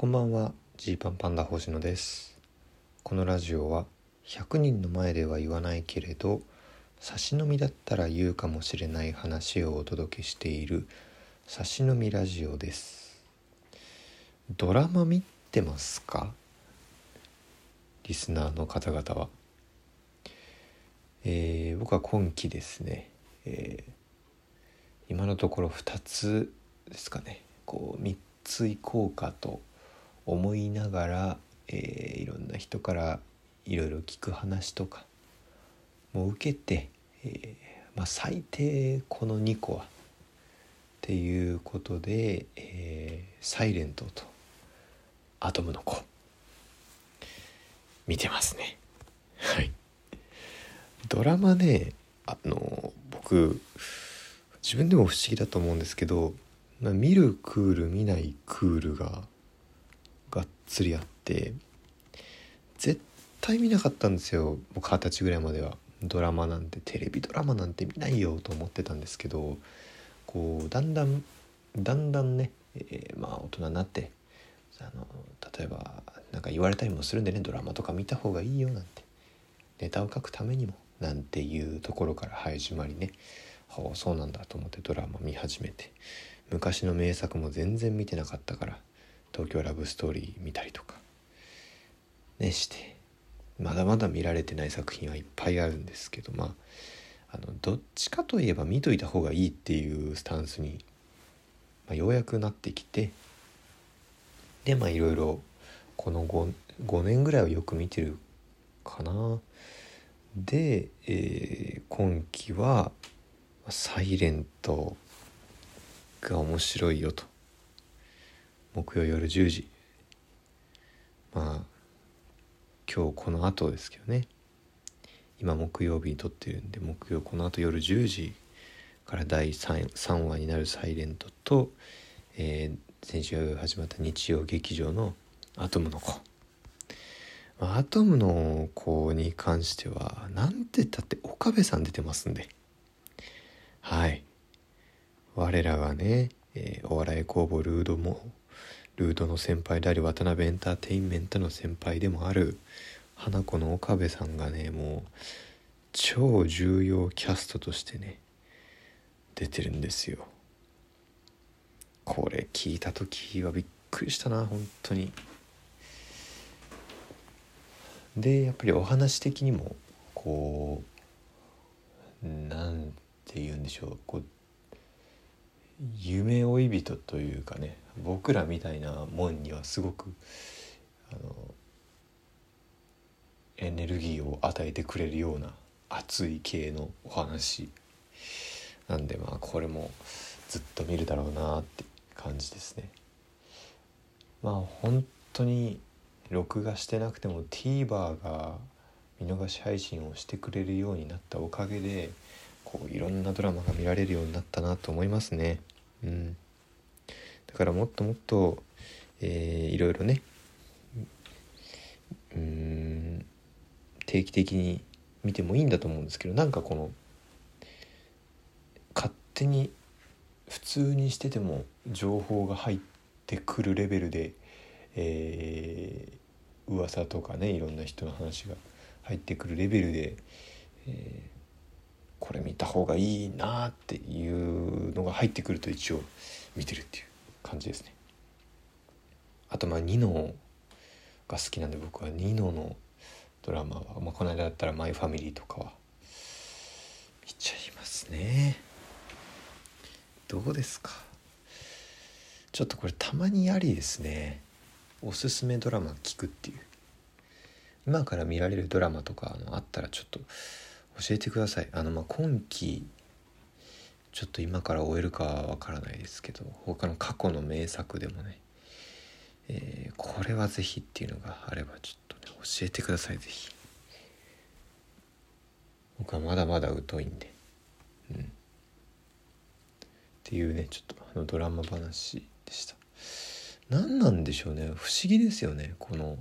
こんばんはジーパンパンダ星野です。このラジオは100人の前では言わないけれど差し飲みだったら言うかもしれない話をお届けしている差し飲みラジオです。ドラマ見てますか？リスナーの方々は。えー、僕は今期ですね、えー、今のところ2つですかね。こう3つ行こうかと思いながら、えー、いろんな人からいろいろ聞く話とかも受けて、えー、まあ、最低この2個はっていうことで「えー、サイレントと「アトムの子」見てますね。はいドラマねあの僕自分でも不思議だと思うんですけど、まあ、見るクール見ないクールががっつりあって絶対見なかったんですよ。僕二十歳ぐらいまでは。ドラマなんてテレビドラマなんて見ないよと思ってたんですけどこうだんだんだんだんね、えー、まあ大人になってあの例えば何か言われたりもするんでねドラマとか見た方がいいよなんてネタを書くためにもなんていうところから始まりねはあそうなんだと思ってドラマ見始めて昔の名作も全然見てなかったから東京ラブストーリー見たりとか。ねして。まだまだ見られてない作品はいっぱいあるんですけどまああのどっちかといえば見といた方がいいっていうスタンスに、まあ、ようやくなってきて。でまあいろいろこの 5, 5年ぐらいはよく見てるかな。で、えー、今期は「サイレントが面白いよと。木曜夜10時。まあ今日この後ですけどね。今木曜日に撮ってるんで木曜この後夜10時から第 3, 3話になる「サイレントと」えー、先週始まった日曜劇場の「アトムの子」アトムの子に関しては何て言ったって岡部さん出てますんで。はい。我らがね、えー、お笑い工房ルードもルードの先輩であり渡辺エンターテインメントの先輩でもある花子の岡部さんがねもう超重要キャストとしてね出てるんですよ。これ聞いた時はびっくりしたな本当に。でやっぱりお話的にもこうなんて言うんでしょうこう夢追い人というかね僕らみたいなもんにはすごくあのエネルギーを与えてくれるような熱い系のお話なんでまあこれもずっと見るだろうなって感じですね。まあ本当に録画してなくても TVer が見逃し配信をしてくれるようになったおかげでこういろんなドラマが見られるようになったなと思いますね。うん、だからもっともっと、えー、いろいろねうん定期的に見てもいいんだと思うんですけどなんかこの勝手に普通にしてても情報が入ってくるレベルでえー、噂とかねいろんな人の話が入ってくるレベルで、えー、これ見た方がいいなっていうのが入ってくると一応見てるっていう。感じですね。あとまあニノが好きなんで僕はニノのドラマは、まあ、この間だったら「マイファミリー」とかは見ちゃいますね。どうですか？ちょっとこれたまにありですね。おすすめドラマ聞くっていう今から見られるドラマとかあのあったらちょっと教えてくださいあのまあ今期ちょっと今から終えるかはわからないですけど他の過去の名作でもね、えー、これは是非っていうのがあればちょっとね教えてください是非僕はまだまだ疎いんで。うん。っていうねちょっとあのドラマ話でした。何なんでしょうね。不思議ですよね。この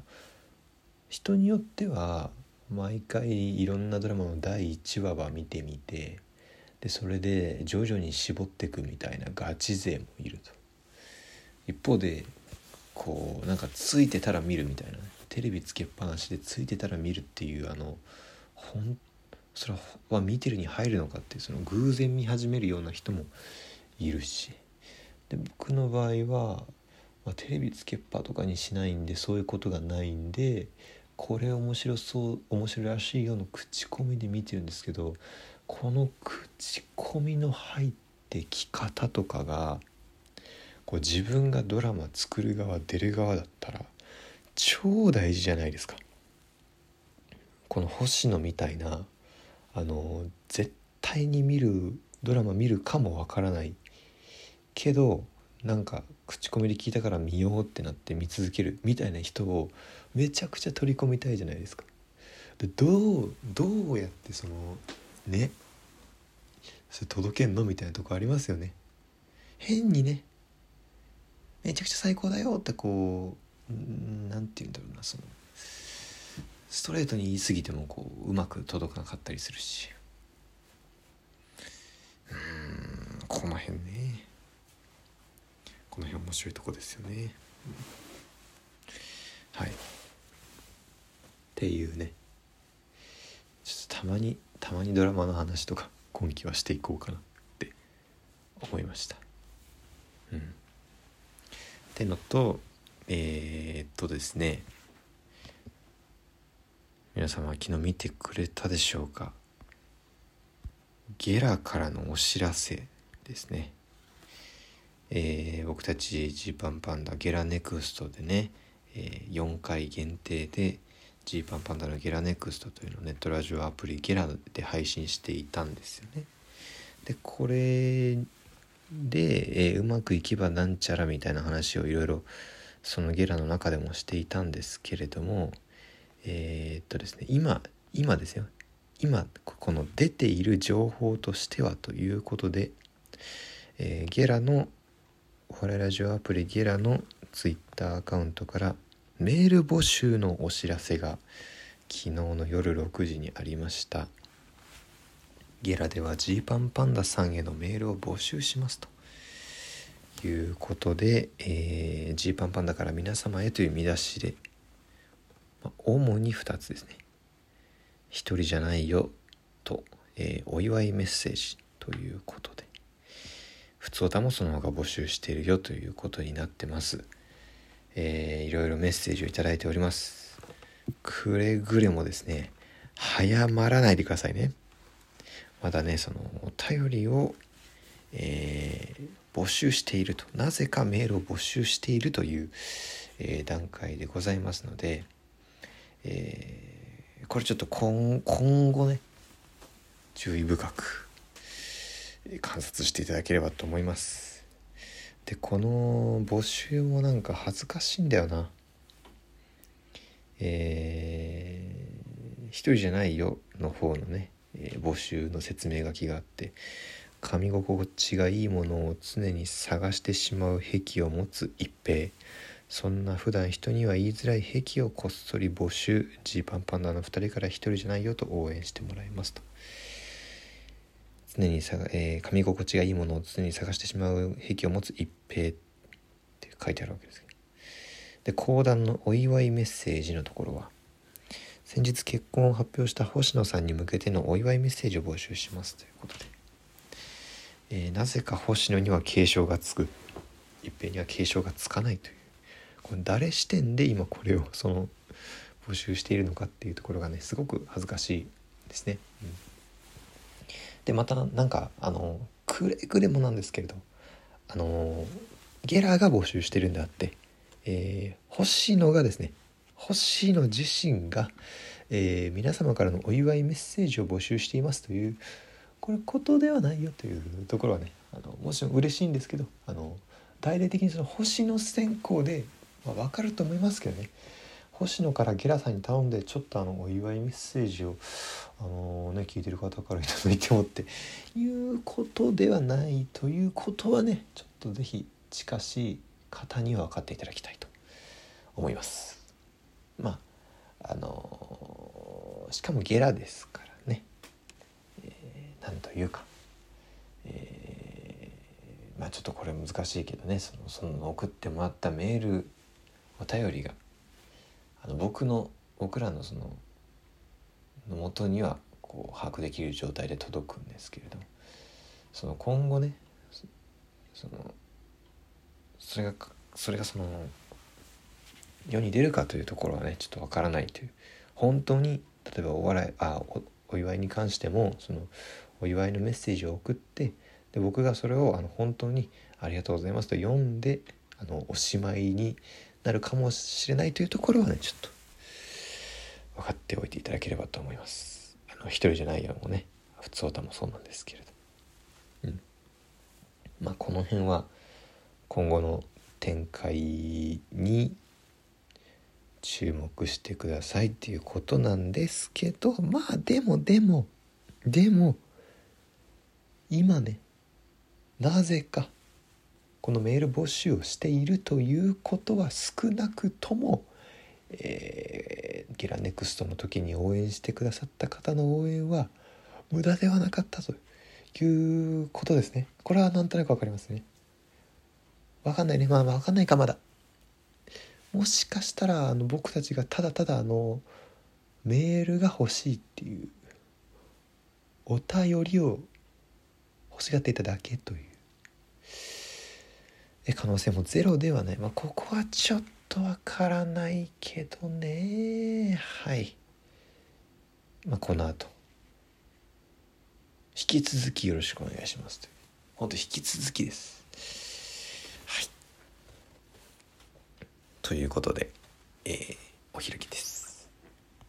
人によっては毎回いろんなドラマの第1話は見てみてでそれで徐々に絞っていくみたいなガチ勢もいると。一方でこうなんかついてたら見るみたいな、ね、テレビつけっぱなしでついてたら見るっていうあのほんそれは見てるに入るのかっていうその偶然見始めるような人もいるし。で僕の場合は、まあ、テレビつけっぱとかにしないんでそういうことがないんでこれ面白そう面白いらしいような口コミで見てるんですけどこの口コミの入ってき方とかがこう自分がドラマ作る側出る側だったら超大事じゃないですか。この星野みたいなあの絶対に見るドラマ見るかもわからないけどなんか口コミで聞いたから見ようってなって見続けるみたいな人をめちゃくちゃ取り込みたいじゃないですか。でどうどうやってそのね。それ届けんの？みたいなとこありますよね。変にね。めちゃくちゃ最高だよってこう何て言うんだろうなそのストレートに言い過ぎてもこううまく届かなかったりするし。うんこの辺ね。この辺面白いとこですよね、はい。っていうね。ちょっとたまにたまにドラマの話とか今期はしていこうかなって思いました。うん。ってのとえー、っとですね。皆様昨日見てくれたでしょうか？ゲラからのお知らせですね。えー、僕たちジーパンパンダゲラネクストでね、えー、4回限定でジーパンパンダのゲラネクストというのをネットラジオアプリゲラで配信していたんですよね。でこれで、えー、うまくいけばなんちゃらみたいな話をいろいろそのゲラの中でもしていたんですけれどもえー、っとですね今今ですよ今この出ている情報としてはということで、えー、ゲラのお笑いラジオアプリゲラのツイッターアカウントからメール募集のお知らせが昨日の夜6時にありました。ゲラではジーパンパンダさんへのメールを募集しますと。いうことでジー、えー、パンパンダから皆様へという見出しで、まあ、主に2つですね。一人じゃないよと、えー、お祝いメッセージということで。普通歌もその方が募集しているよということになってます。えー、いろいろメッセージを頂いております。くれぐれもですね、早まらないでくださいね。まだね、そのお便りを、えー、募集していると、なぜかメールを募集しているという、えー、段階でございますので、えー、これちょっと今今後ね、注意深く観察していただければと思いますでこの募集もなんか恥ずかしいんだよな。えー、一人じゃないよの方のね、えー、募集の説明書きがあって噛み心地がいいものを常に探してしまう癖を持つ一平。そんな普段人には言いづらい癖をこっそり募集。ジーパンパンダの2人から一人じゃないよと応援してもらいますと。常にさ、えー、噛み心地がいいものを常に探してしまう癖を持つ一平って書いてあるわけですで講談のお祝いメッセージのところは先日結婚を発表した星野さんに向けてのお祝いメッセージを募集しますということで、えー、なぜか星野には継承がつく一平には継承がつかないというこれ誰視点で今これをその募集しているのかっていうところがねすごく恥ずかしいですね。うんでまたなんかあのくれぐれもなんですけれどあのゲラーが募集してるんであって、えー、星野がですね星野自身が、えー、皆様からのお祝いメッセージを募集していますというこれことではないよというところはねあのもちろん嬉しいんですけどあの大々的にその星野選考で、まあ、分かると思いますけどね。星野からゲラさんに頼んでちょっとあのお祝いメッセージをあのね聞いてる方から頂いてもっていうことではないということはねちょっと是非近しい方には分かっていただきたいと思います。まああのしかもゲラですからね、えー、なんというか、えー、まあちょっとこれ難しいけどねそのその送ってもらったメールお便りが。あの僕の僕らのそのの元にはこう把握できる状態で届くんですけれどその今後ねそのそれがそれがその世に出るかというところはねちょっとわからないという本当に例えばお笑いあお祝いに関してもそのお祝いのメッセージを送ってで僕がそれをあの本当に「ありがとうございます」と読んであのおしまいになるかもしれないというところはねちょっと分かっておいていただければと思います。一人じゃないよもね。普通歌もそうなんですけれど、うん、まあこの辺は今後の展開に注目してくださいっていうことなんですけどまあでもでもでも今ねなぜかこのメール募集をしているということは少なくとも、えー、ゲラネクストの時に応援してくださった方の応援は無駄ではなかったということですね。これはなんとなく分かりますね。分かんないね。まあ分かんないかまだ。もしかしたらあの僕たちがただただあのメールが欲しいっていうお便りを欲しがっていただけという。可能性もゼロではない、まあ、ここはちょっとわからないけどね。はい。まあこの後。引き続きよろしくお願いします。という本当引き続きです。はい。ということで、えー、お開きです。